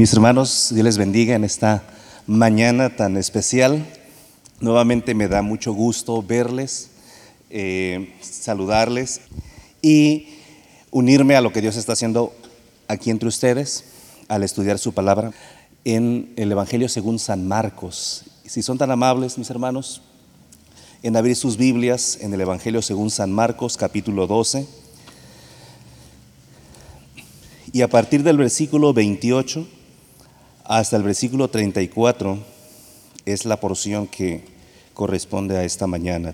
Mis hermanos, Dios les bendiga en esta mañana tan especial. Nuevamente me da mucho gusto verles, eh, saludarles y unirme a lo que Dios está haciendo aquí entre ustedes al estudiar su palabra en el Evangelio según San Marcos. Si son tan amables, mis hermanos, en abrir sus Biblias en el Evangelio según San Marcos, capítulo 12. Y a partir del versículo 28 hasta el versículo 34 es la porción que corresponde a esta mañana.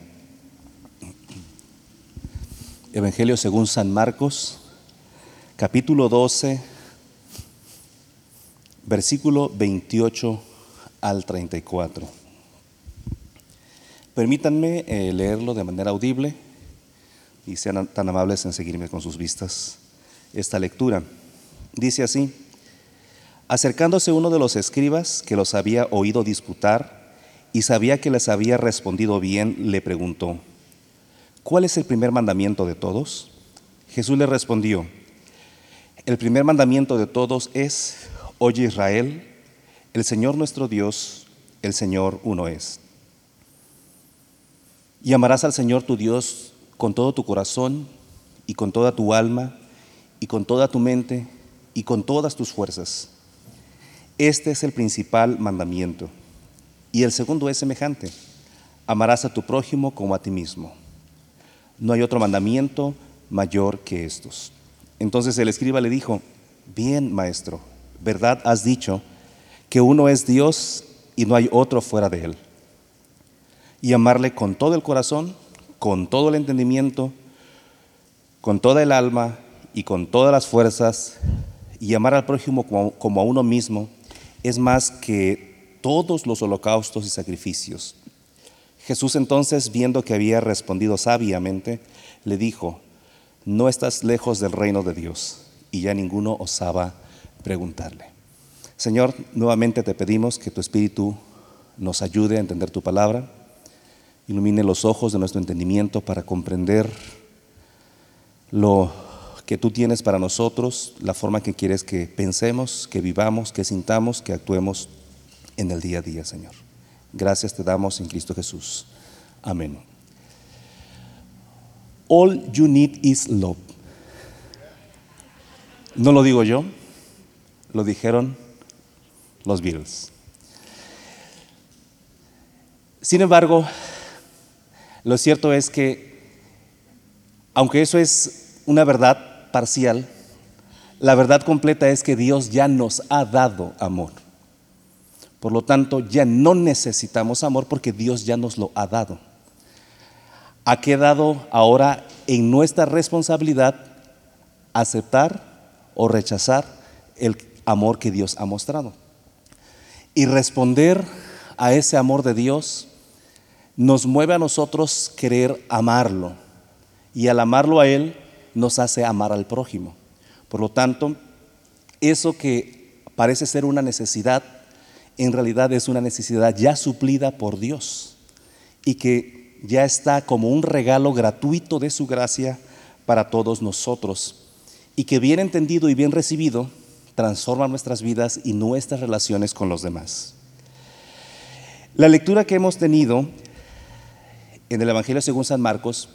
Evangelio según San Marcos, capítulo 12, versículo 28 al 34. Permítanme eh, leerlo de manera audible y sean tan amables en seguirme con sus vistas esta lectura. Dice así, acercándose uno de los escribas que los había oído disputar y sabía que les había respondido bien, le preguntó, ¿cuál es el primer mandamiento de todos? Jesús le respondió, el primer mandamiento de todos es, oye Israel, el Señor nuestro Dios, el Señor uno es. Y amarás al Señor tu Dios con todo tu corazón y con toda tu alma y con toda tu mente y con todas tus fuerzas. Este es el principal mandamiento. Y el segundo es semejante. Amarás a tu prójimo como a ti mismo. No hay otro mandamiento mayor que estos. Entonces el escriba le dijo, bien maestro, verdad has dicho que uno es Dios y no hay otro fuera de él. Y amarle con todo el corazón, con todo el entendimiento, con toda el alma y con todas las fuerzas y amar al prójimo como, a uno mismo es más que todos los holocaustos y sacrificios. Jesús entonces, viendo que había respondido sabiamente, le dijo, no estás lejos del reino de Dios. Y ya ninguno osaba preguntarle. Señor, nuevamente te pedimos que tu Espíritu nos ayude a entender tu palabra, ilumine los ojos de nuestro entendimiento para comprender lo que tú tienes para nosotros, la forma que quieres que pensemos, que vivamos, que sintamos, que actuemos en el día a día, Señor. Gracias te damos en Cristo Jesús. Amén. All you need is love. No lo digo yo, lo dijeron los Beatles. Sin embargo, lo cierto es que, aunque eso es una verdad, parcial, la verdad completa es que Dios ya nos ha dado amor. Por lo tanto, ya no necesitamos amor porque Dios ya nos lo ha dado. Ha quedado ahora en nuestra responsabilidad aceptar o rechazar el amor que Dios ha mostrado. Y responder a ese amor de Dios nos mueve a nosotros querer amarlo. Y al amarlo a Él, nos hace amar al prójimo. Por lo tanto, eso que parece ser una necesidad, en realidad es una necesidad ya suplida por Dios y que ya está como un regalo gratuito de su gracia para todos nosotros y que bien entendido y bien recibido transforma nuestras vidas y nuestras relaciones con los demás. La lectura que hemos tenido en el Evangelio según San Marcos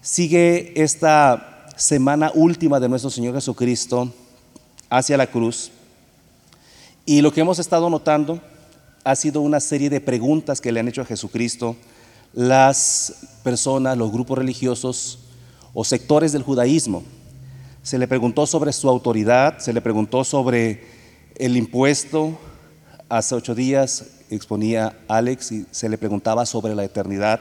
sigue esta semana última de nuestro Señor Jesucristo hacia la cruz. Y lo que hemos estado notando ha sido una serie de preguntas que le han hecho a Jesucristo las personas, los grupos religiosos o sectores del judaísmo. Se le preguntó sobre su autoridad, se le preguntó sobre el impuesto. Hace ocho días exponía Alex y se le preguntaba sobre la eternidad.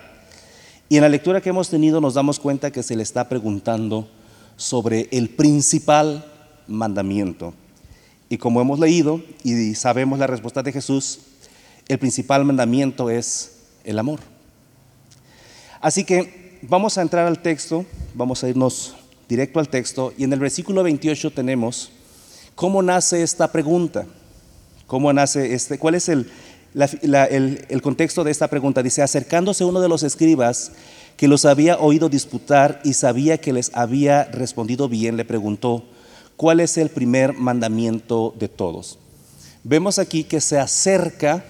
Y en la lectura que hemos tenido nos damos cuenta que se le está preguntando sobre el principal mandamiento. Y como hemos leído y sabemos la respuesta de Jesús, el principal mandamiento es el amor. Así que vamos a entrar al texto, vamos a irnos directo al texto y en el versículo 28 tenemos cómo nace esta pregunta, cómo nace este, cuál es el, el, contexto de esta pregunta. Dice, acercándose uno de los escribas que los había oído disputar y sabía que les había respondido bien, le preguntó, ¿cuál es el primer mandamiento de todos? Vemos aquí que se acerca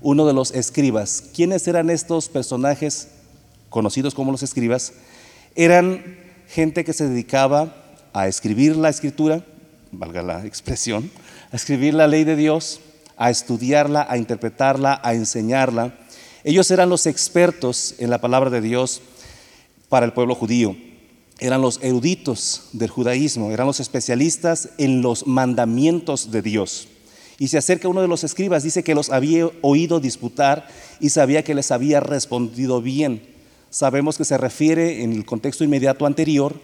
uno de los escribas. ¿Quiénes eran estos personajes conocidos como los escribas? Eran gente que se dedicaba a escribir la escritura, valga la expresión, a escribir la ley de Dios, a estudiarla, a interpretarla, a enseñarla. Ellos eran los expertos en la palabra de Dios para el pueblo judío. Eran los eruditos del judaísmo, eran los especialistas en los mandamientos de Dios. Y se acerca uno de los escribas, dice que los había oído disputar y sabía que les había respondido bien. Sabemos que se refiere en el contexto inmediato anterior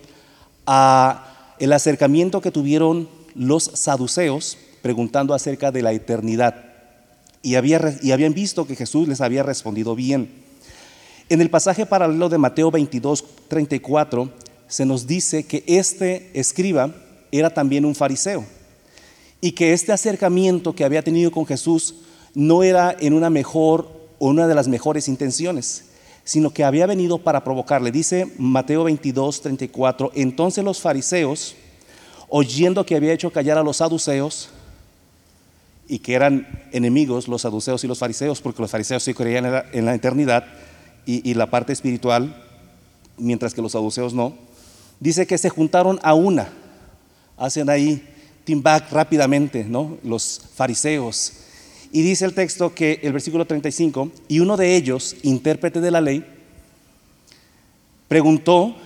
a el acercamiento que tuvieron los saduceos preguntando acerca de la eternidad. Y, había, y habían visto que Jesús les había respondido bien. En el pasaje paralelo de Mateo 22, 34, se nos dice que este escriba era también un fariseo y que este acercamiento que había tenido con Jesús no era en una mejor o una de las mejores intenciones, sino que había venido para provocarle. Dice Mateo 22, 34, entonces los fariseos, oyendo que había hecho callar a los saduceos, y que eran enemigos los saduceos y los fariseos, porque los fariseos sí creían en la, eternidad y, la parte espiritual, mientras que los saduceos no, dice que se juntaron a una, hacen ahí team back rápidamente, ¿no? Los fariseos. Y dice el texto que el versículo 35, y uno de ellos, intérprete de la ley, preguntó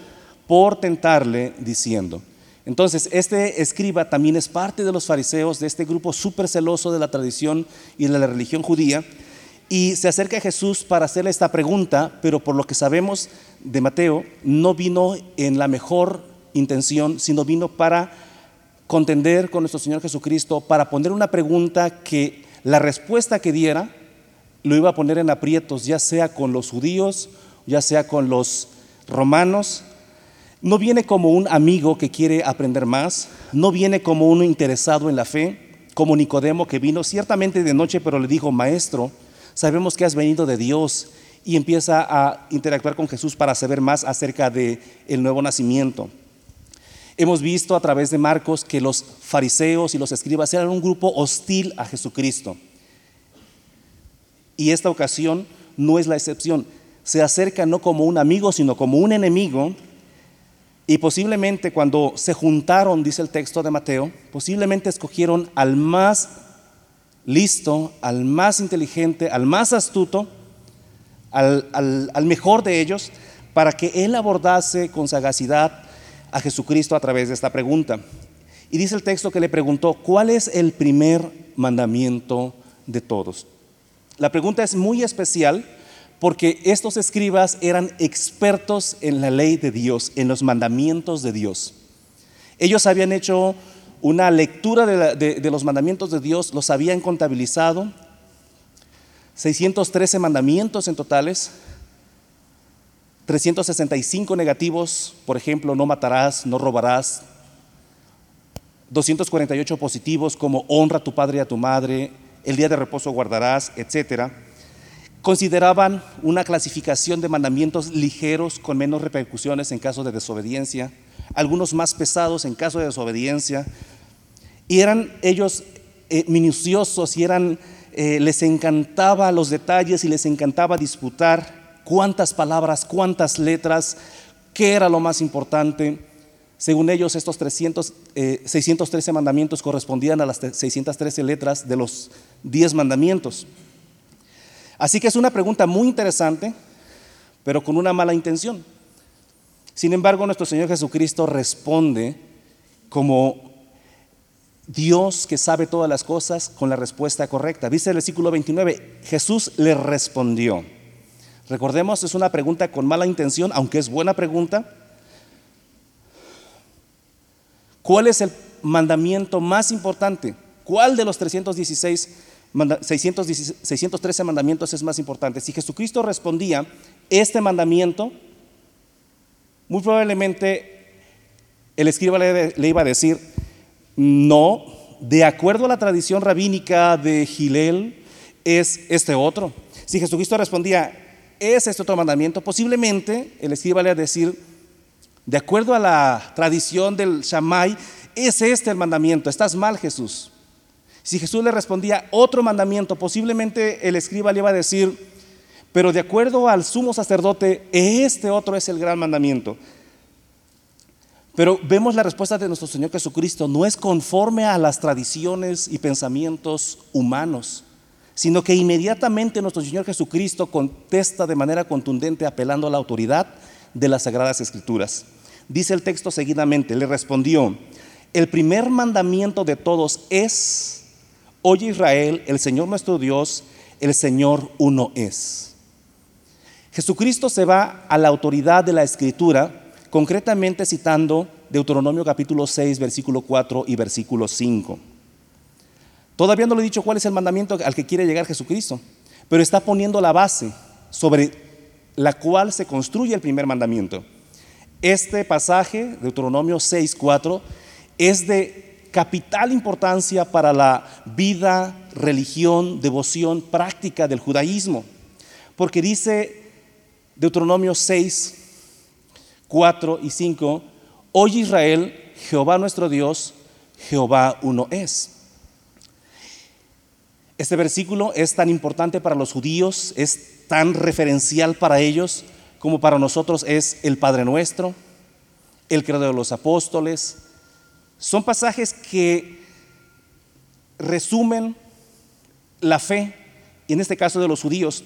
por tentarle diciendo, entonces, este escriba también es parte de los fariseos, de este grupo súper celoso de la tradición y de la religión judía, y se acerca a Jesús para hacerle esta pregunta, pero por lo que sabemos de Mateo, no vino en la mejor intención, sino vino para contender con nuestro Señor Jesucristo, para poner una pregunta que la respuesta que diera lo iba a poner en aprietos, ya sea con los judíos, ya sea con los romanos, no viene como un amigo que quiere aprender más, no viene como uno interesado en la fe, como Nicodemo que vino ciertamente de noche, pero le dijo, maestro, sabemos que has venido de Dios y empieza a interactuar con Jesús para saber más acerca de el nuevo nacimiento. Hemos visto a través de Marcos que los fariseos y los escribas eran un grupo hostil a Jesucristo. Y esta ocasión no es la excepción. Se acerca no como un amigo, sino como un enemigo y posiblemente cuando se juntaron, dice el texto de Mateo, posiblemente escogieron al más listo, al más inteligente, al más astuto, al, mejor de ellos, para que él abordase con sagacidad a Jesucristo a través de esta pregunta. Y dice el texto que le preguntó, ¿cuál es el primer mandamiento de todos? La pregunta es muy especial porque estos escribas eran expertos en la ley de Dios, en los mandamientos de Dios. Ellos habían hecho una lectura de, los mandamientos de Dios, los habían contabilizado, 613 mandamientos en totales, 365 negativos, por ejemplo, no matarás, no robarás, 248 positivos como honra a tu padre y a tu madre, el día de reposo guardarás, etcétera consideraban una clasificación de mandamientos ligeros con menos repercusiones en caso de desobediencia, algunos más pesados en caso de desobediencia, y eran ellos eh, minuciosos y eh, les encantaba los detalles y les encantaba disputar cuántas palabras, cuántas letras, qué era lo más importante. Según ellos, estos 300, 613 eh, mandamientos correspondían a las 613 letras de los 10 mandamientos. Así que es una pregunta muy interesante, pero con una mala intención. Sin embargo, nuestro Señor Jesucristo responde como Dios que sabe todas las cosas con la respuesta correcta. Dice el versículo 29, Jesús le respondió. Recordemos, es una pregunta con mala intención, aunque es buena pregunta. ¿Cuál es el mandamiento más importante? ¿Cuál de los 316 613 mandamientos es más importante. Si Jesucristo respondía este mandamiento, muy probablemente el escriba le, iba a decir, no, de acuerdo a la tradición rabínica de Gilel, es este otro. Si Jesucristo respondía, es este otro mandamiento, posiblemente el escriba le iba a decir, de acuerdo a la tradición del Shammai, es este el mandamiento, estás mal Jesús. Si Jesús le respondía otro mandamiento, posiblemente el escriba le iba a decir, pero de acuerdo al sumo sacerdote, este otro es el gran mandamiento. Pero vemos la respuesta de nuestro Señor Jesucristo, no es conforme a las tradiciones y pensamientos humanos, sino que inmediatamente nuestro Señor Jesucristo contesta de manera contundente apelando a la autoridad de las Sagradas Escrituras. Dice el texto seguidamente, le respondió, el primer mandamiento de todos es, oye Israel, el Señor nuestro Dios, el Señor uno es. Jesucristo se va a la autoridad de la Escritura concretamente citando Deuteronomio capítulo 6, versículo 4 y versículo 5. Todavía no le he dicho cuál es el mandamiento al que quiere llegar Jesucristo, pero está poniendo la base sobre la cual se construye el primer mandamiento. Este pasaje, Deuteronomio 6, 4, es de capital importancia para la vida, religión, devoción, práctica del judaísmo, porque dice Deuteronomio 6, 4 y 5, Oye Israel, Jehová nuestro Dios, Jehová uno es. Este versículo es tan importante para los judíos, es tan referencial para ellos como para nosotros es el Padre Nuestro, el credo de los apóstoles. Son pasajes que resumen la fe, y en este caso de los judíos,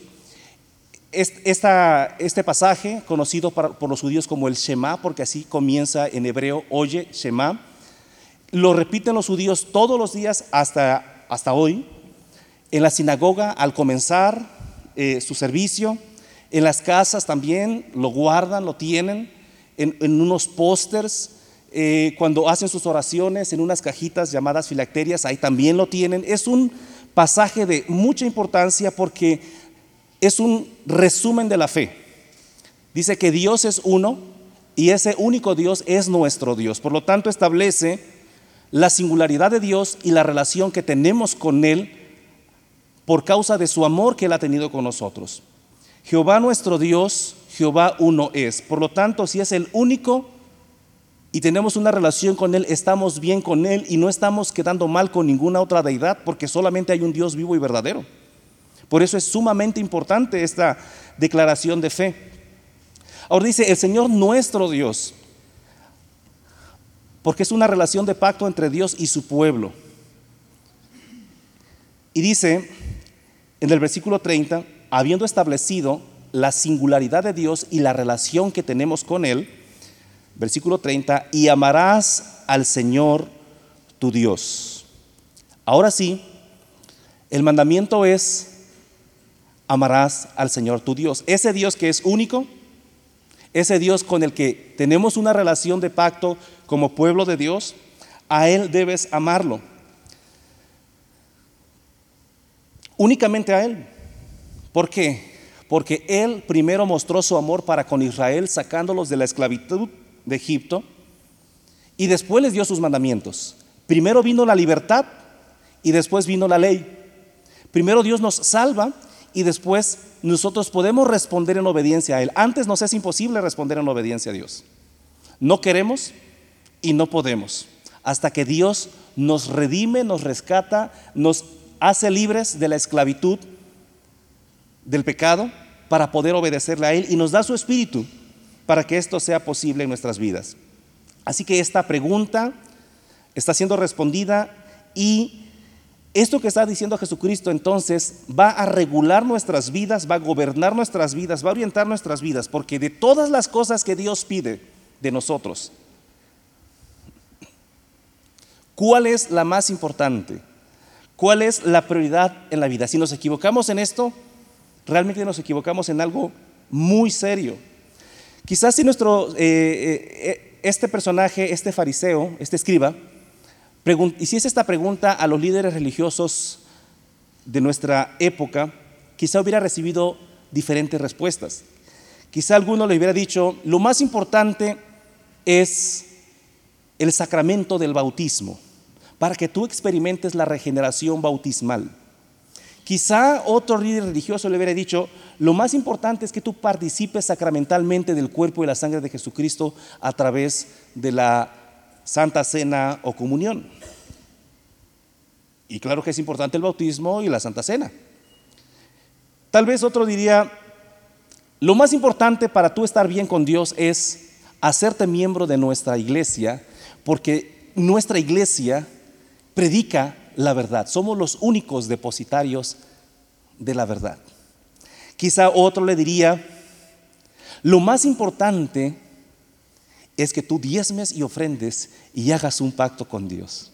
este pasaje, conocido por los judíos como el Shema, porque así comienza en hebreo, oye, Shema, lo repiten los judíos todos los días hasta, hasta hoy, en la sinagoga al comenzar eh, su servicio, en las casas también lo guardan, lo tienen, en, unos pósters, eh, cuando hacen sus oraciones en unas cajitas llamadas filacterias, ahí también lo tienen. Es un pasaje de mucha importancia porque es un resumen de la fe. Dice que Dios es uno y ese único Dios es nuestro Dios. Por lo tanto, establece la singularidad de Dios y la relación que tenemos con Él por causa de su amor que Él ha tenido con nosotros. Jehová nuestro Dios, Jehová uno es. Por lo tanto, si es el único y tenemos una relación con Él, estamos bien con Él y no estamos quedando mal con ninguna otra deidad porque solamente hay un Dios vivo y verdadero. Por eso es sumamente importante esta declaración de fe. Ahora dice, el Señor nuestro Dios, porque es una relación de pacto entre Dios y su pueblo. Y dice en el versículo 30, habiendo establecido la singularidad de Dios y la relación que tenemos con Él, versículo 30, y amarás al Señor tu Dios. Ahora sí, el mandamiento es amarás al Señor tu Dios. Ese Dios que es único, ese Dios con el que tenemos una relación de pacto como pueblo de Dios, a Él debes amarlo. Únicamente a Él. ¿Por qué? Porque Él primero mostró su amor para con Israel sacándolos de la esclavitud de Egipto y después les dio sus mandamientos. Primero vino la libertad y después vino la ley. Primero Dios nos salva y después nosotros podemos responder en obediencia a Él. Antes nos es imposible responder en obediencia a Dios. No queremos y no podemos. Hasta que Dios nos redime, nos rescata, nos hace libres de la esclavitud del pecado para poder obedecerle a Él y nos da su espíritu para que esto sea posible en nuestras vidas. Así que esta pregunta está siendo respondida y esto que está diciendo Jesucristo entonces va a regular nuestras vidas, va a gobernar nuestras vidas, va a orientar nuestras vidas, porque de todas las cosas que Dios pide de nosotros, ¿cuál es la más importante? ¿Cuál es la prioridad en la vida? Si nos equivocamos en esto, realmente nos equivocamos en algo muy serio. Quizás si nuestro, eh, eh, este personaje, este fariseo, este escriba, Hiciese esta pregunta a los líderes religiosos de nuestra época, quizá hubiera recibido diferentes respuestas. Quizá alguno le hubiera dicho, lo más importante es el sacramento del bautismo, para que tú experimentes la regeneración bautismal. Quizá otro líder religioso le hubiera dicho, lo más importante es que tú participes sacramentalmente del cuerpo y la sangre de Jesucristo a través de la Santa Cena o comunión. Y claro que es importante el bautismo y la Santa Cena. Tal vez otro diría, lo más importante para tú estar bien con Dios es hacerte miembro de nuestra iglesia, porque nuestra iglesia predica la verdad. Somos los únicos depositarios de la verdad. Quizá otro le diría, lo más importante es que tú diezmes y ofrendes y hagas un pacto con Dios.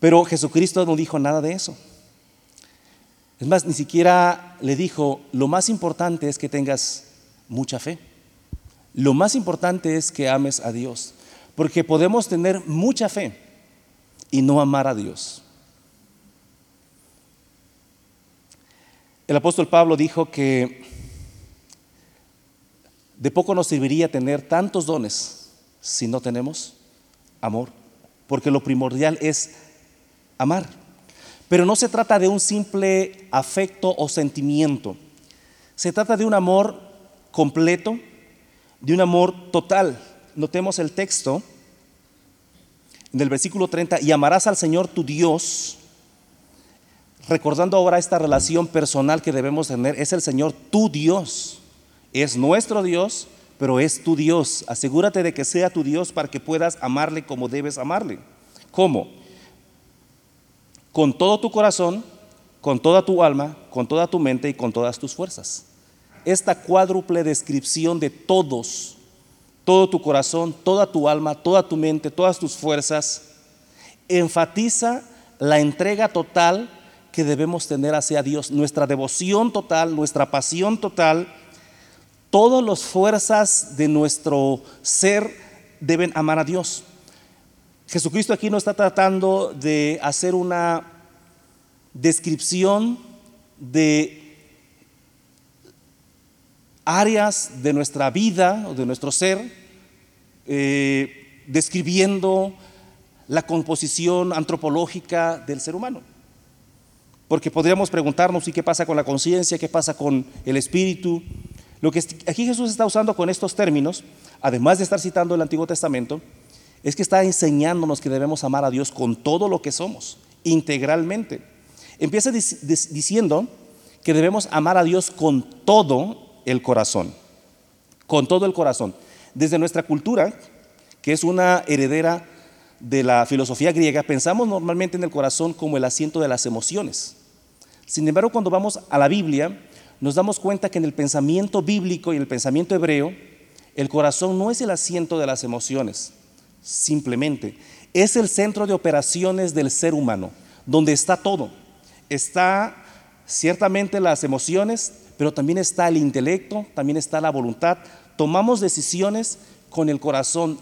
Pero Jesucristo no dijo nada de eso. Es más, ni siquiera le dijo, lo más importante es que tengas mucha fe. Lo más importante es que ames a Dios, porque podemos tener mucha fe y no amar a Dios. El apóstol Pablo dijo que de poco nos serviría tener tantos dones si no tenemos amor, porque lo primordial es amar. Pero no se trata de un simple afecto o sentimiento, se trata de un amor completo, de un amor total. Notemos el texto en el versículo 30, y amarás al Señor tu Dios, recordando ahora esta relación personal que debemos tener, es el Señor tu Dios. Es nuestro Dios, pero es tu Dios. Asegúrate de que sea tu Dios para que puedas amarle como debes amarle. ¿Cómo? Con todo tu corazón, con toda tu alma, con toda tu mente y con todas tus fuerzas. Esta cuádruple descripción de todos, todo tu corazón, toda tu alma, toda tu mente, todas tus fuerzas, enfatiza la entrega total que debemos tener hacia Dios, nuestra devoción total, nuestra pasión total Todas las fuerzas de nuestro ser deben amar a Dios. Jesucristo aquí no está tratando de hacer una descripción de áreas de nuestra vida o de nuestro ser, eh, describiendo la composición antropológica del ser humano. Porque podríamos preguntarnos, ¿y qué pasa con la conciencia? ¿Qué pasa con el espíritu? Lo que aquí Jesús está usando con estos términos, además de estar citando el Antiguo Testamento, es que está enseñándonos que debemos amar a Dios con todo lo que somos, integralmente. Empieza diciendo que debemos amar a Dios con todo el corazón, con todo el corazón. Desde nuestra cultura, que es una heredera de la filosofía griega, pensamos normalmente en el corazón como el asiento de las emociones. Sin embargo, cuando vamos a la Biblia, nos damos cuenta que en el pensamiento bíblico y en el pensamiento hebreo, el corazón no es el asiento de las emociones, simplemente. Es el centro de operaciones del ser humano, donde está todo. Está ciertamente las emociones, pero también está el intelecto, también está la voluntad. Tomamos decisiones con el corazón,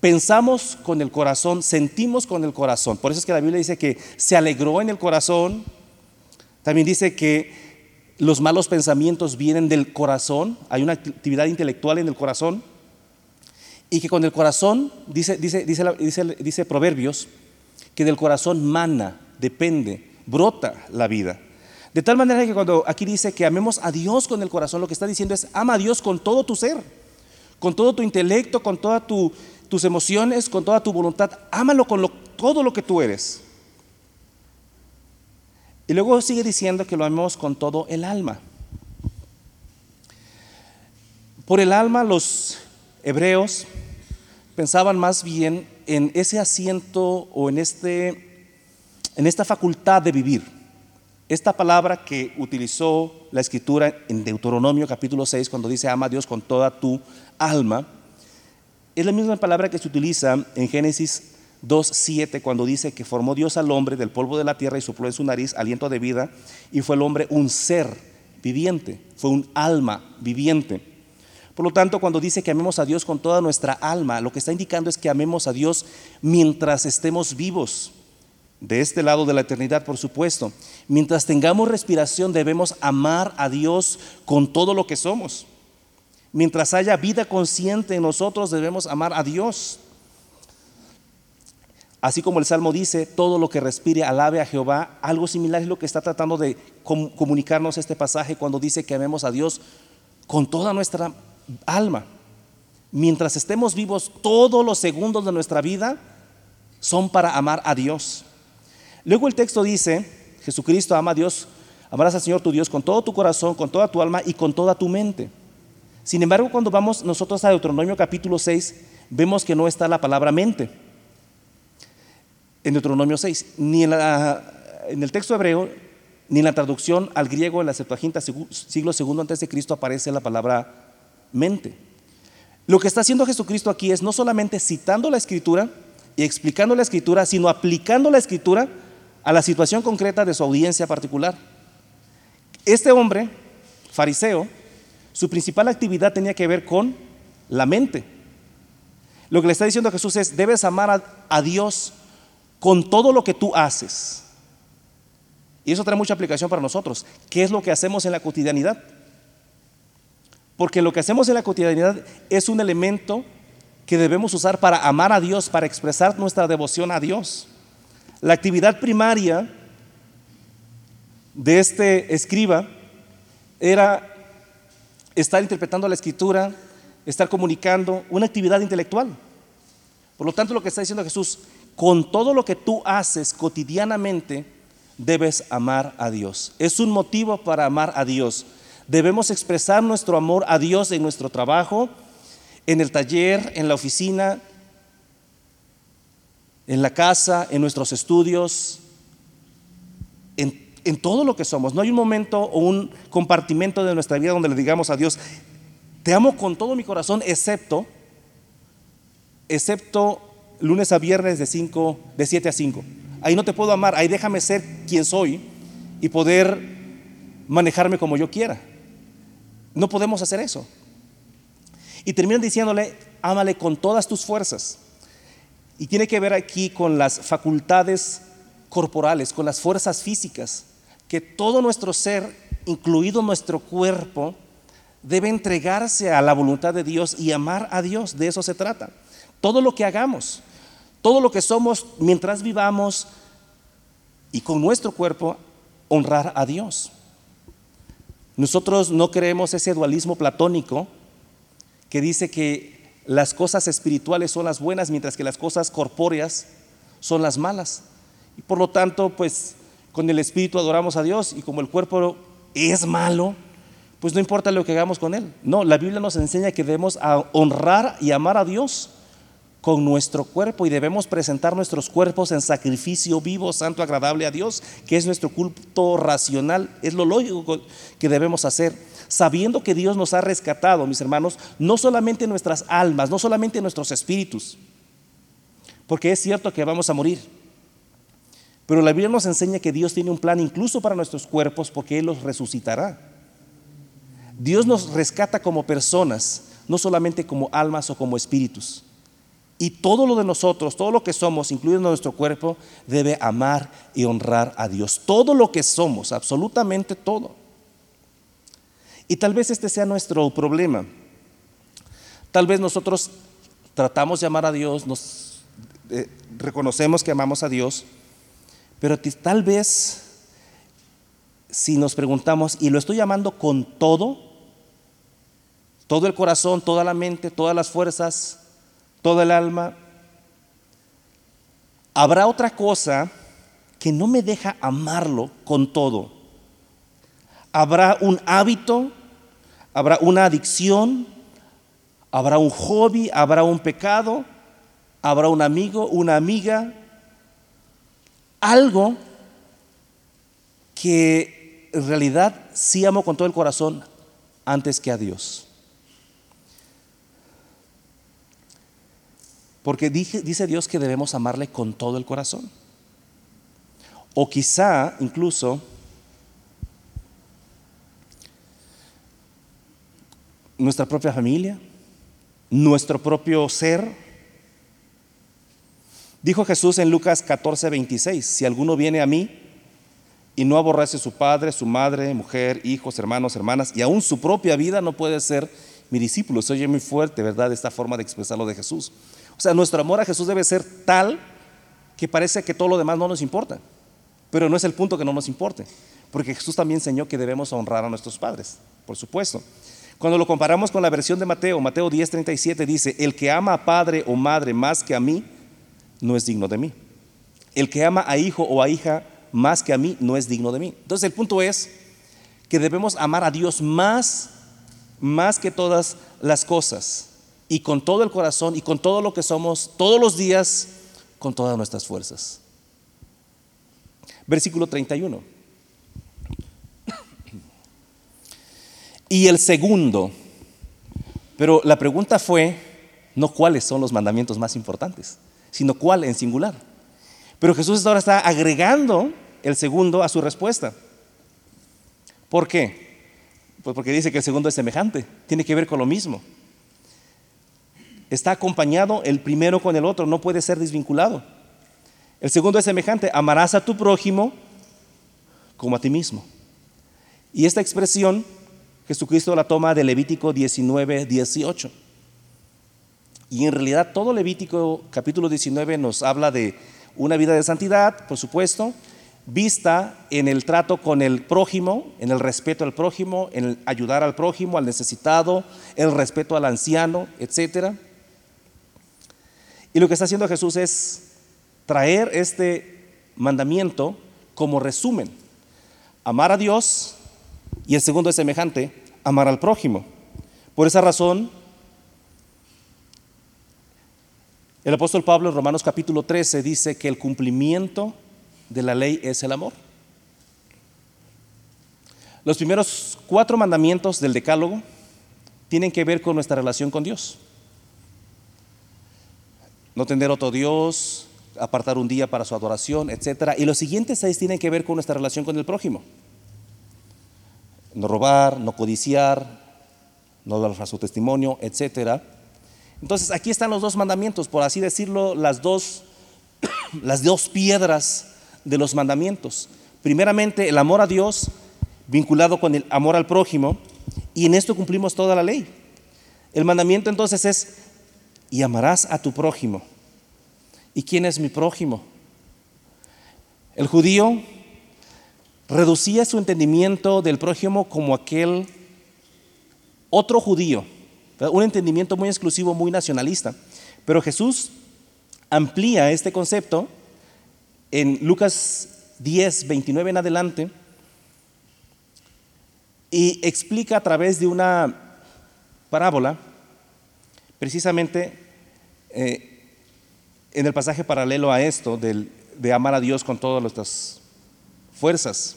pensamos con el corazón, sentimos con el corazón. Por eso es que la Biblia dice que se alegró en el corazón. También dice que los malos pensamientos vienen del corazón, hay una actividad intelectual en el corazón, y que con el corazón, dice, dice, dice, dice, Proverbios, que del corazón mana, depende, brota la vida. De tal manera que cuando aquí dice que amemos a Dios con el corazón, lo que está diciendo es ama a Dios con todo tu ser, con todo tu intelecto, con todas tus emociones, con toda tu voluntad. Ámalo con todo lo que tú eres. Y luego sigue diciendo que lo amemos con todo el alma. Por el alma los hebreos pensaban más bien en ese asiento o en, este, en esta facultad de vivir. Esta palabra que utilizó la escritura en Deuteronomio capítulo 6 cuando dice ama a Dios con toda tu alma, es la misma palabra que se utiliza en Génesis 2.7 cuando dice que formó Dios al hombre del polvo de la tierra y sopló en su nariz aliento de vida y fue el hombre un ser viviente, fue un alma viviente. Por lo tanto, cuando dice que amemos a Dios con toda nuestra alma, lo que está indicando es que amemos a Dios mientras estemos vivos, de este lado de la eternidad, por supuesto. Mientras tengamos respiración, debemos amar a Dios con todo lo que somos. Mientras haya vida consciente en nosotros, debemos amar a Dios. Así como el Salmo dice, todo lo que respire alabe a Jehová, algo similar es lo que está tratando de comunicarnos este pasaje cuando dice que amemos a Dios con toda nuestra alma. mientras estemos vivos, todos los segundos de nuestra vida son para amar a Dios. Luego el texto dice, Jesucristo ama a Dios, amarás al Señor tu Dios con todo tu corazón, con toda tu alma y con toda tu mente. Sin embargo, cuando vamos nosotros a Deuteronomio capítulo 6, vemos que no está la palabra mente. En Deuteronomio 6, ni en, el texto hebreo, ni en la traducción al griego en la Septuaginta siglo segundo antes de Cristo aparece la palabra mente. Lo que está haciendo Jesucristo aquí es no solamente citando la escritura y explicando la escritura, sino aplicando la escritura a la situación concreta de su audiencia particular. Este hombre, fariseo, su principal actividad tenía que ver con la mente. Lo que le está diciendo Jesús es, debes amar a, a Dios con todo lo que tú haces. Y eso trae mucha aplicación para nosotros. ¿Qué es lo que hacemos en la cotidianidad? Porque lo que hacemos en la cotidianidad es un elemento que debemos usar para amar a Dios, para expresar nuestra devoción a Dios. La actividad primaria de este escriba era estar interpretando la escritura, estar comunicando, una actividad intelectual. Por lo tanto, lo que está diciendo Jesús, con todo lo que tú haces cotidianamente, debes amar a Dios. Es un motivo para amar a Dios. Debemos expresar nuestro amor a Dios en nuestro trabajo, en el taller, en la oficina, en la casa, en nuestros estudios, en, en, todo lo que somos. No hay un momento o un compartimento de nuestra vida donde le digamos a Dios, te amo con todo mi corazón, excepto, excepto lunes a viernes de, 5, de 7 a 5. Ahí no te puedo amar, ahí déjame ser quien soy y poder manejarme como yo quiera. No podemos hacer eso. Y terminan diciéndole, ámale con todas tus fuerzas. Y tiene que ver aquí con las facultades corporales, con las fuerzas físicas, que todo nuestro ser, incluido nuestro cuerpo, debe entregarse a la voluntad de Dios y amar a Dios. De eso se trata. Todo lo que hagamos, todo lo que somos mientras vivamos y con nuestro cuerpo, honrar a Dios. Nosotros no creemos ese dualismo platónico que dice que las cosas espirituales son las buenas mientras que las cosas corpóreas son las malas. Y por lo tanto, pues con el espíritu adoramos a Dios y como el cuerpo es malo, pues no importa lo que hagamos con él. No, la Biblia nos enseña que debemos honrar y amar a Dios con nuestro cuerpo y debemos presentar nuestros cuerpos en sacrificio vivo, santo, agradable a Dios, que es nuestro culto racional, es lo lógico que debemos hacer, sabiendo que Dios nos ha rescatado, mis hermanos, no solamente nuestras almas, no solamente nuestros espíritus, porque es cierto que vamos a morir, pero la Biblia nos enseña que Dios tiene un plan incluso para nuestros cuerpos porque Él los resucitará. Dios nos rescata como personas, no solamente como almas o como espíritus. Y todo lo de nosotros, todo lo que somos, incluido nuestro cuerpo, debe amar y honrar a Dios. Todo lo que somos, absolutamente todo. Y tal vez este sea nuestro problema. Tal vez nosotros tratamos de amar a Dios, nos eh, reconocemos que amamos a Dios, pero tal vez si nos preguntamos, ¿y lo estoy amando con todo? Todo el corazón, toda la mente, todas las fuerzas, toda el alma. Habrá otra cosa que no me deja amarlo con todo. Habrá un hábito, habrá una adicción, habrá un hobby, habrá un pecado, habrá un amigo, una amiga, algo que en realidad sí amo con todo el corazón antes que a Dios. Porque dice Dios que debemos amarle con todo el corazón. O quizá incluso nuestra propia familia, nuestro propio ser. Dijo Jesús en Lucas 14, 26, si alguno viene a mí y no aborrece su padre, su madre, mujer, hijos, hermanos, hermanas, y aún su propia vida no puede ser mi discípulo. Se oye muy fuerte, ¿verdad? Esta forma de expresarlo de Jesús. O sea, nuestro amor a Jesús debe ser tal que parece que todo lo demás no nos importa. Pero no es el punto que no nos importe. Porque Jesús también enseñó que debemos honrar a nuestros padres, por supuesto. Cuando lo comparamos con la versión de Mateo, Mateo 10:37 dice, el que ama a padre o madre más que a mí, no es digno de mí. El que ama a hijo o a hija más que a mí, no es digno de mí. Entonces el punto es que debemos amar a Dios más, más que todas las cosas, y con todo el corazón y con todo lo que somos, todos los días, con todas nuestras fuerzas. Versículo 31. Y el segundo, pero la pregunta fue no cuáles son los mandamientos más importantes, sino cuál en singular. Pero Jesús ahora está agregando el segundo a su respuesta. ¿Por qué? Pues porque dice que el segundo es semejante, tiene que ver con lo mismo. Está acompañado el primero con el otro, no puede ser desvinculado. El segundo es semejante, amarás a tu prójimo como a ti mismo. Y esta expresión Jesucristo la toma de Levítico 19, 18. Y en realidad todo Levítico capítulo 19 nos habla de una vida de santidad, por supuesto, vista en el trato con el prójimo, en el respeto al prójimo, en el ayudar al prójimo, al necesitado, el respeto al anciano, etc. Y lo que está haciendo Jesús es traer este mandamiento como resumen. Amar a Dios, y el segundo es semejante, amar al prójimo. Por esa razón, el apóstol Pablo en Romanos capítulo 13 dice que el cumplimiento de la ley es el amor. Los primeros cuatro mandamientos del decálogo tienen que ver con nuestra relación con Dios. No tener otro Dios, apartar un día para su adoración, etc. Y los siguientes seis tienen que ver con nuestra relación con el prójimo no robar, no codiciar, no dar su testimonio, etc. Entonces aquí están los dos mandamientos, por así decirlo, las dos, las dos piedras de los mandamientos. Primeramente, el amor a Dios vinculado con el amor al prójimo, y en esto cumplimos toda la ley. El mandamiento entonces es, y amarás a tu prójimo. ¿Y quién es mi prójimo? El judío reducía su entendimiento del prójimo como aquel otro judío, un entendimiento muy exclusivo, muy nacionalista. Pero Jesús amplía este concepto en Lucas 10, 29 en adelante y explica a través de una parábola, precisamente eh, en el pasaje paralelo a esto, de amar a Dios con todas nuestras fuerzas.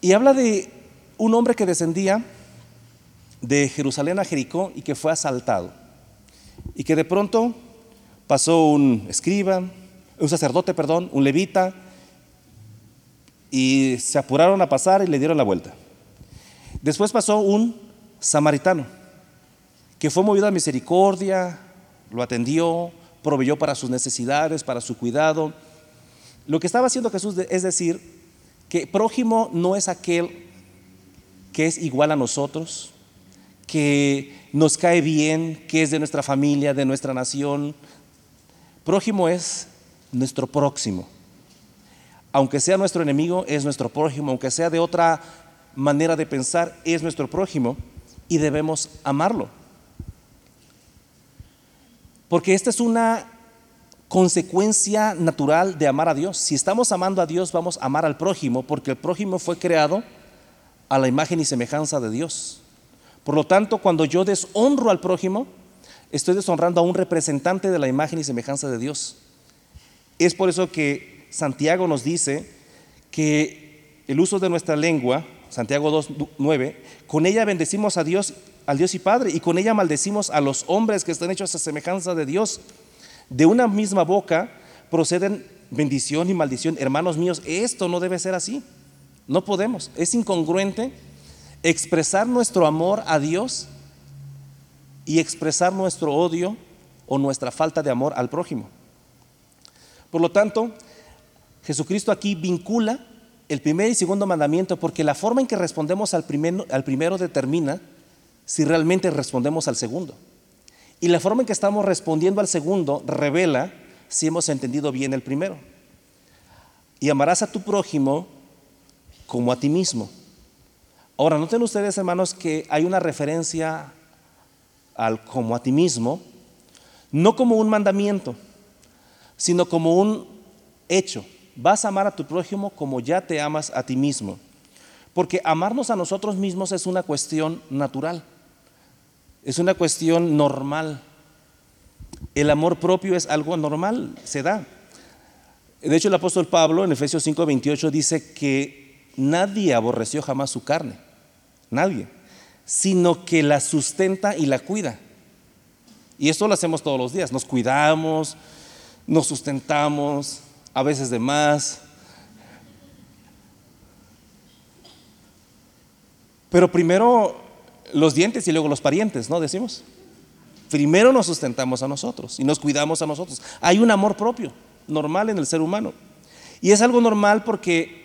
Y habla de un hombre que descendía de Jerusalén a Jericó y que fue asaltado. Y que de pronto pasó un escriba, un sacerdote, perdón, un levita, y se apuraron a pasar y le dieron la vuelta. Después pasó un samaritano, que fue movido a misericordia, lo atendió, proveyó para sus necesidades, para su cuidado. Lo que estaba haciendo Jesús es decir, que prójimo no es aquel que es igual a nosotros, que nos cae bien, que es de nuestra familia, de nuestra nación. Prójimo es nuestro próximo. Aunque sea nuestro enemigo, es nuestro prójimo. Aunque sea de otra manera de pensar, es nuestro prójimo y debemos amarlo. Porque esta es una consecuencia natural de amar a Dios. Si estamos amando a Dios, vamos a amar al prójimo, porque el prójimo fue creado a la imagen y semejanza de Dios. Por lo tanto, cuando yo deshonro al prójimo, estoy deshonrando a un representante de la imagen y semejanza de Dios. Es por eso que Santiago nos dice que el uso de nuestra lengua, Santiago 2.9, con ella bendecimos a Dios, al Dios y Padre, y con ella maldecimos a los hombres que están hechos a semejanza de Dios. De una misma boca proceden bendición y maldición. Hermanos míos, esto no debe ser así. No podemos. Es incongruente expresar nuestro amor a Dios y expresar nuestro odio o nuestra falta de amor al prójimo. Por lo tanto, Jesucristo aquí vincula el primer y segundo mandamiento porque la forma en que respondemos al al primero determina si realmente respondemos al segundo. Y la forma en que estamos respondiendo al segundo revela si hemos entendido bien el primero. Y amarás a tu prójimo como a ti mismo. Ahora, noten ustedes, hermanos, que hay una referencia al como a ti mismo, no como un mandamiento, sino como un hecho. Vas a amar a tu prójimo como ya te amas a ti mismo. Porque amarnos a nosotros mismos es una cuestión natural, es una cuestión normal. El amor propio es algo normal, se da. De hecho, el apóstol Pablo en Efesios 5:28 dice que nadie aborreció jamás su carne nadie, sino que la sustenta y la cuida. Y esto lo hacemos todos los días, nos cuidamos, nos sustentamos, a veces de más. Pero primero los dientes y luego los parientes, ¿no? Decimos. Primero nos sustentamos a nosotros y nos cuidamos a nosotros. Hay un amor propio, normal en el ser humano. Y es algo normal porque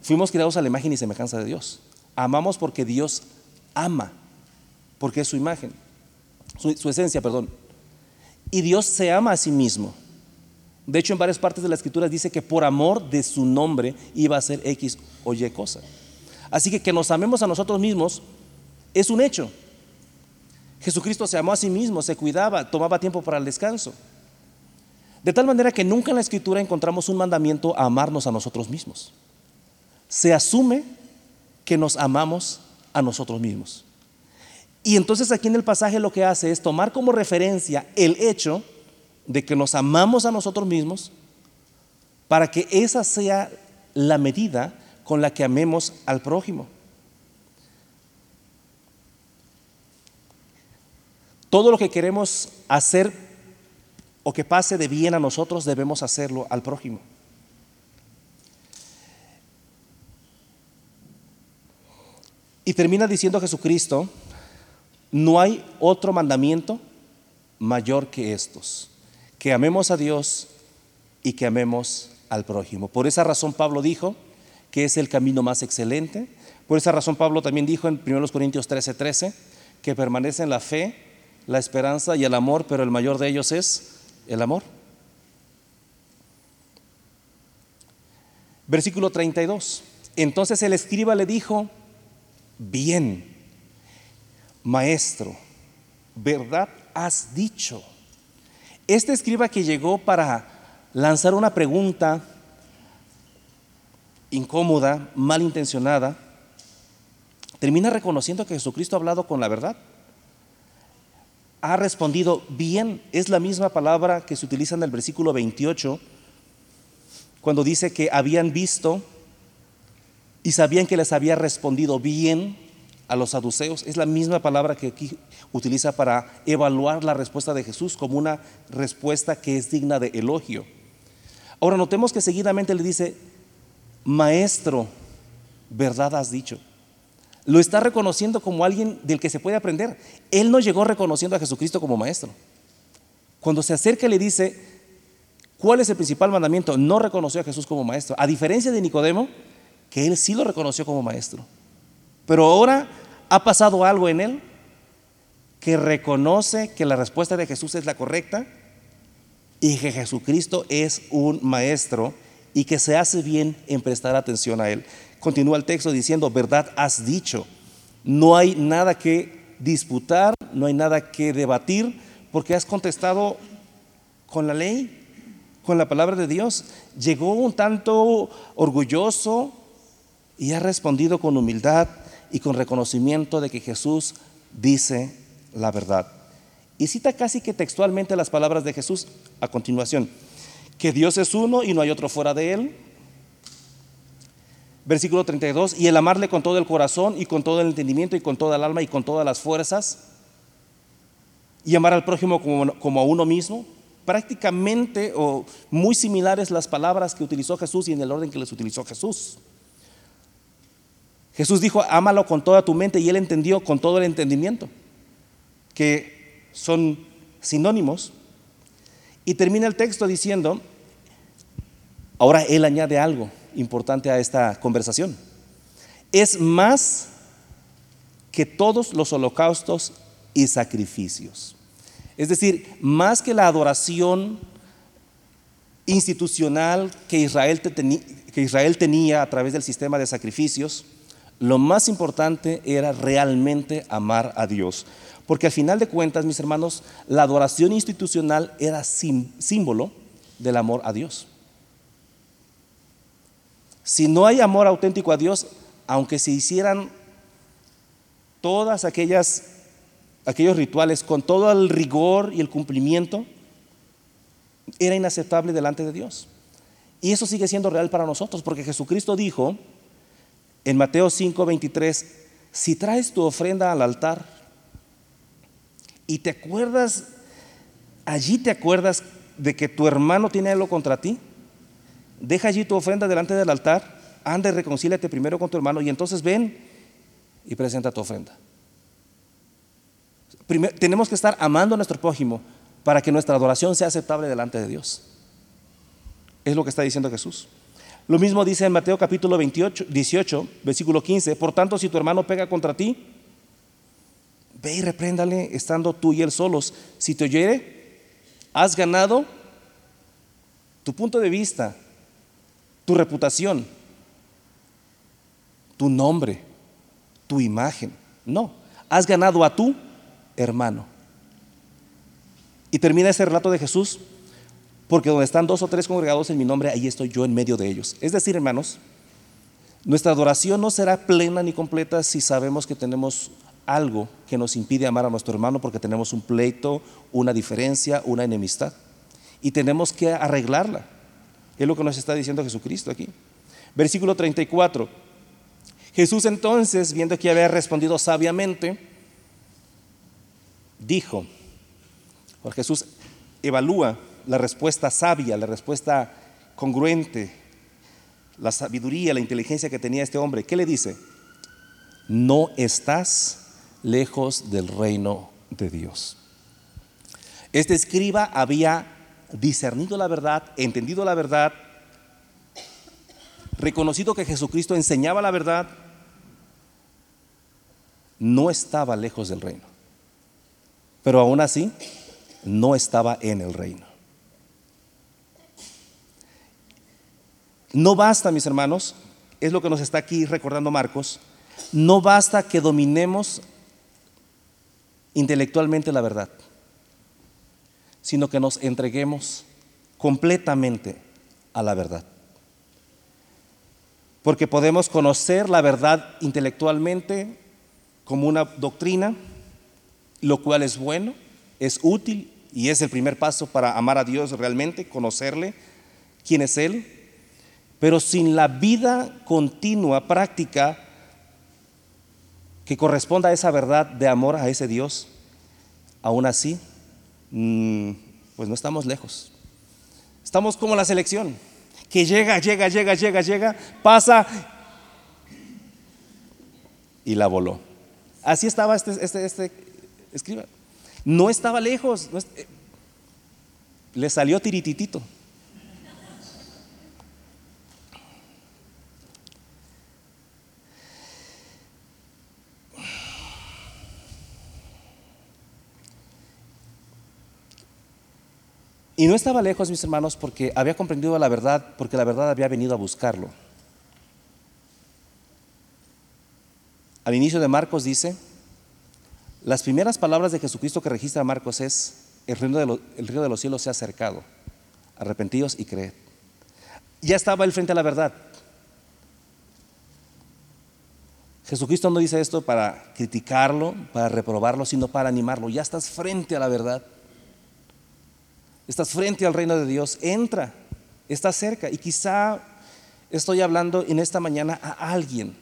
fuimos creados a la imagen y semejanza de Dios. Amamos porque Dios ama, porque es su imagen, su, esencia, perdón. Y Dios se ama a sí mismo. De hecho, en varias partes de la escritura dice que por amor de su nombre iba a ser X o Y cosa. Así que que nos amemos a nosotros mismos es un hecho. Jesucristo se amó a sí mismo, se cuidaba, tomaba tiempo para el descanso. De tal manera que nunca en la escritura encontramos un mandamiento a amarnos a nosotros mismos. Se asume que nos amamos a nosotros mismos. Y entonces aquí en el pasaje lo que hace es tomar como referencia el hecho de que nos amamos a nosotros mismos para que esa sea la medida con la que amemos al prójimo. Todo lo que queremos hacer o que pase de bien a nosotros debemos hacerlo al prójimo. Y termina diciendo Jesucristo, no hay otro mandamiento mayor que estos, que amemos a Dios y que amemos al prójimo. Por esa razón Pablo dijo que es el camino más excelente. Por esa razón Pablo también dijo en 1 Corintios 13:13 13, que permanece en la fe, la esperanza y el amor, pero el mayor de ellos es el amor. Versículo 32. Entonces el escriba le dijo, bien, maestro, verdad has dicho. Este escriba que llegó para lanzar una pregunta incómoda, malintencionada, termina reconociendo que Jesucristo ha hablado con la verdad. Ha respondido bien, es la misma palabra que se utiliza en el versículo 28, cuando dice que habían visto y sabían que les había respondido bien a los saduceos. Es la misma palabra que aquí utiliza para evaluar la respuesta de Jesús como una respuesta que es digna de elogio. Ahora notemos que seguidamente le dice, maestro, verdad has dicho. Lo está reconociendo como alguien del que se puede aprender. Él no llegó reconociendo a Jesucristo como maestro. Cuando se acerca le dice, ¿cuál es el principal mandamiento? No reconoció a Jesús como maestro. A diferencia de Nicodemo, que él sí lo reconoció como maestro. Pero ahora ha pasado algo en él que reconoce que la respuesta de Jesús es la correcta y que Jesucristo es un maestro y que se hace bien en prestar atención a él. Continúa el texto diciendo, verdad has dicho. No hay nada que disputar, no hay nada que debatir, porque has contestado con la ley, con la palabra de Dios. Llegó un tanto orgulloso, y ha respondido con humildad y con reconocimiento de que Jesús dice la verdad. Y cita casi que textualmente las palabras de Jesús a continuación, que Dios es uno y no hay otro fuera de él. Versículo 32, y el amarle con todo el corazón y con todo el entendimiento y con toda el alma y con todas las fuerzas, y amar al prójimo como, como a uno mismo, prácticamente o muy similares las palabras que utilizó Jesús y en el orden que les utilizó Jesús. Jesús dijo, ámalo con toda tu mente y él entendió con todo el entendimiento, que son sinónimos. Y termina el texto diciendo, ahora él añade algo importante a esta conversación. Es más que todos los holocaustos y sacrificios. Es decir, más que la adoración institucional que Israel, que Israel tenía a través del sistema de sacrificios, Lo más importante era realmente amar a Dios. Porque al final de cuentas, mis hermanos, la adoración institucional era símbolo del amor a Dios. Si no hay amor auténtico a Dios, aunque se hicieran todas aquellas aquellos rituales con todo el rigor y el cumplimiento, era inaceptable delante de Dios. Y eso sigue siendo real para nosotros, porque Jesucristo dijo en Mateo 5, 23, si traes tu ofrenda al altar y te acuerdas, allí te acuerdas de que tu hermano tiene algo contra ti, deja allí tu ofrenda delante del altar, anda y reconcíliate primero con tu hermano y entonces ven y presenta tu ofrenda. tenemos que estar amando a nuestro prójimo para que nuestra adoración sea aceptable delante de Dios. Es lo que está diciendo Jesús. Lo mismo dice en Mateo capítulo 28, 18, versículo 15. Por tanto, si tu hermano pega contra ti, ve y repréndale estando tú y él solos. Si te oyere, has ganado tu punto de vista, tu reputación, tu nombre, tu imagen. No, has ganado a tu hermano. Y termina ese relato de Jesús porque donde están dos o tres congregados en mi nombre, ahí estoy yo en medio de ellos. Es decir, hermanos, nuestra adoración no será plena ni completa si sabemos que tenemos algo que nos impide amar a nuestro hermano porque tenemos un pleito, una diferencia, una enemistad. Y tenemos que arreglarla. Es lo que nos está diciendo Jesucristo aquí. Versículo 34. Jesús entonces, viendo que había respondido sabiamente, dijo, porque Jesús evalúa la respuesta sabia, la respuesta congruente, la sabiduría, la inteligencia que tenía este hombre. ¿Qué le dice? No estás lejos del reino de Dios. Este escriba había discernido la verdad, entendido la verdad, reconocido que Jesucristo enseñaba la verdad, no estaba lejos del reino. Pero aún así, no estaba en el reino. No basta, mis hermanos, es lo que nos está aquí recordando Marcos, no basta que dominemos intelectualmente la verdad, sino que nos entreguemos completamente a la verdad. Porque podemos conocer la verdad intelectualmente como una doctrina, lo cual es bueno, es útil y es el primer paso para amar a Dios realmente, conocerle, quién es Él, pero sin la vida continua, práctica, que corresponda a esa verdad de amor a ese Dios, aún así, pues no estamos lejos. Estamos como la selección, que llega, llega, llega, llega, llega, pasa y la voló. Así estaba este, este, este escriba. No estaba lejos, eh, le salió tirititito. Y no estaba lejos, mis hermanos, porque había comprendido la verdad, porque la verdad había venido a buscarlo. Al inicio de Marcos dice, las primeras palabras de Jesucristo que registra Marcos es, el reino de, de los cielos se ha acercado, arrepentidos y creed. Ya estaba él frente a la verdad. Jesucristo no dice esto para criticarlo, para reprobarlo, sino para animarlo. Ya estás frente a la verdad estás frente al reino de Dios, entra, está cerca. Y quizá estoy hablando en esta mañana a alguien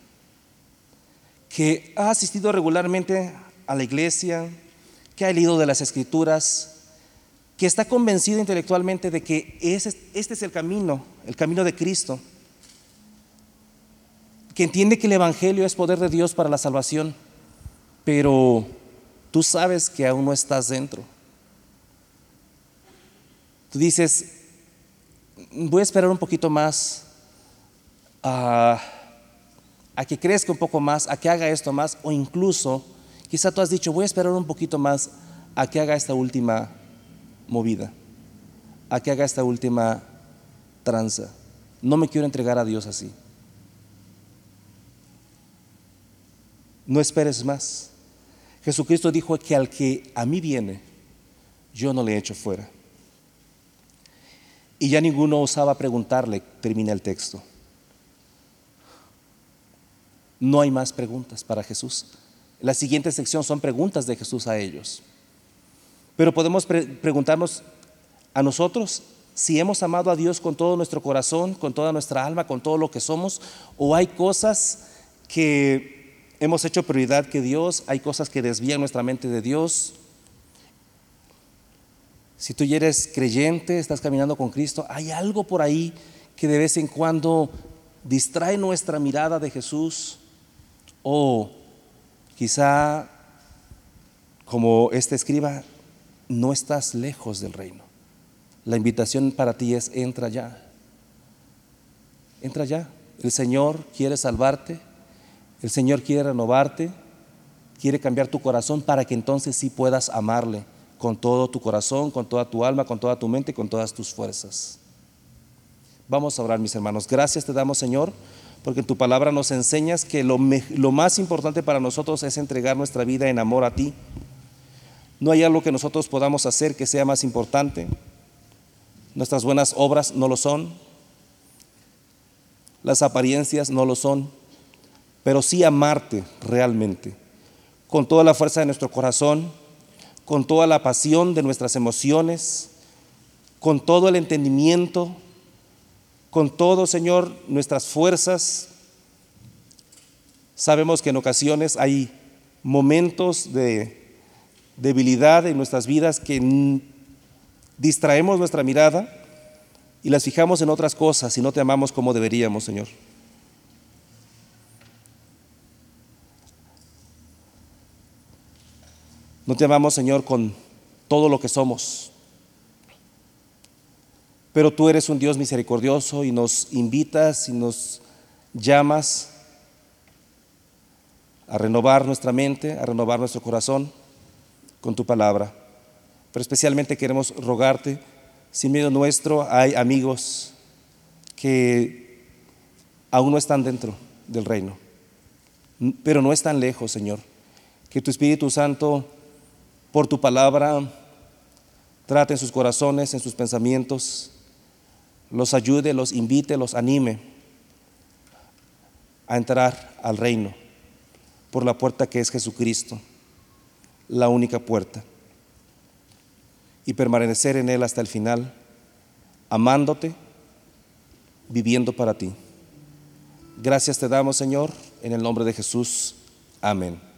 que ha asistido regularmente a la iglesia, que ha leído de las escrituras, que está convencido intelectualmente de que este es el camino, el camino de Cristo, que entiende que el Evangelio es poder de Dios para la salvación, pero tú sabes que aún no estás dentro. Tú dices, voy a esperar un poquito más a, que crezca un poco más, a que haga esto más, o incluso, quizá tú has dicho, voy a esperar un poquito más a que haga esta última movida, a que haga esta última tranza. No me quiero entregar a Dios así. No esperes más. Jesucristo dijo que al que a mí viene, yo no le echo fuera. Y ya ninguno osaba preguntarle, termina el texto. No hay más preguntas para Jesús. La siguiente sección son preguntas de Jesús a ellos. Pero podemos preguntarnos a nosotros si hemos amado a Dios con todo nuestro corazón, con toda nuestra alma, con todo lo que somos, o hay cosas que hemos hecho prioridad que Dios, hay cosas que desvían nuestra mente de Dios. Si tú ya eres creyente, estás caminando con Cristo, hay algo por ahí que de vez en cuando distrae nuestra mirada de Jesús o quizá como este escriba, no estás lejos del reino. La invitación para ti es entra ya. Entra ya. El Señor quiere salvarte. El Señor quiere renovarte. Quiere cambiar tu corazón para que entonces sí puedas amarle con todo tu corazón, con toda tu alma, con toda tu mente y con todas tus fuerzas. Vamos a orar, mis hermanos. Gracias te damos, Señor, porque en tu palabra nos enseñas que lo, lo más importante para nosotros es entregar nuestra vida en amor a ti. No hay algo que nosotros podamos hacer que sea más importante. Nuestras buenas obras no lo son. Las apariencias no lo son. Pero sí amarte realmente. Con toda la fuerza de nuestro corazón, con toda la pasión de nuestras emociones, con todo el entendimiento, con todo, Señor, nuestras fuerzas. Sabemos que en ocasiones hay momentos de debilidad en nuestras vidas que distraemos nuestra mirada y las fijamos en otras cosas y no te amamos como deberíamos, Señor. No te amamos, Señor, con todo lo que somos. Pero tú eres un Dios misericordioso y nos invitas y nos llamas a renovar nuestra mente, a renovar nuestro corazón con tu palabra. Pero especialmente queremos rogarte, sin miedo nuestro hay amigos que aún no están dentro del reino, pero no están lejos, Señor. Que tu Espíritu Santo, por tu palabra, trate en sus corazones, en sus pensamientos, los ayude, los invite, los anime a entrar al reino por la puerta que es Jesucristo la única puerta y permanecer en Él hasta el final, amándote, viviendo para ti. Gracias te damos, Señor, en el nombre de Jesús. Amén.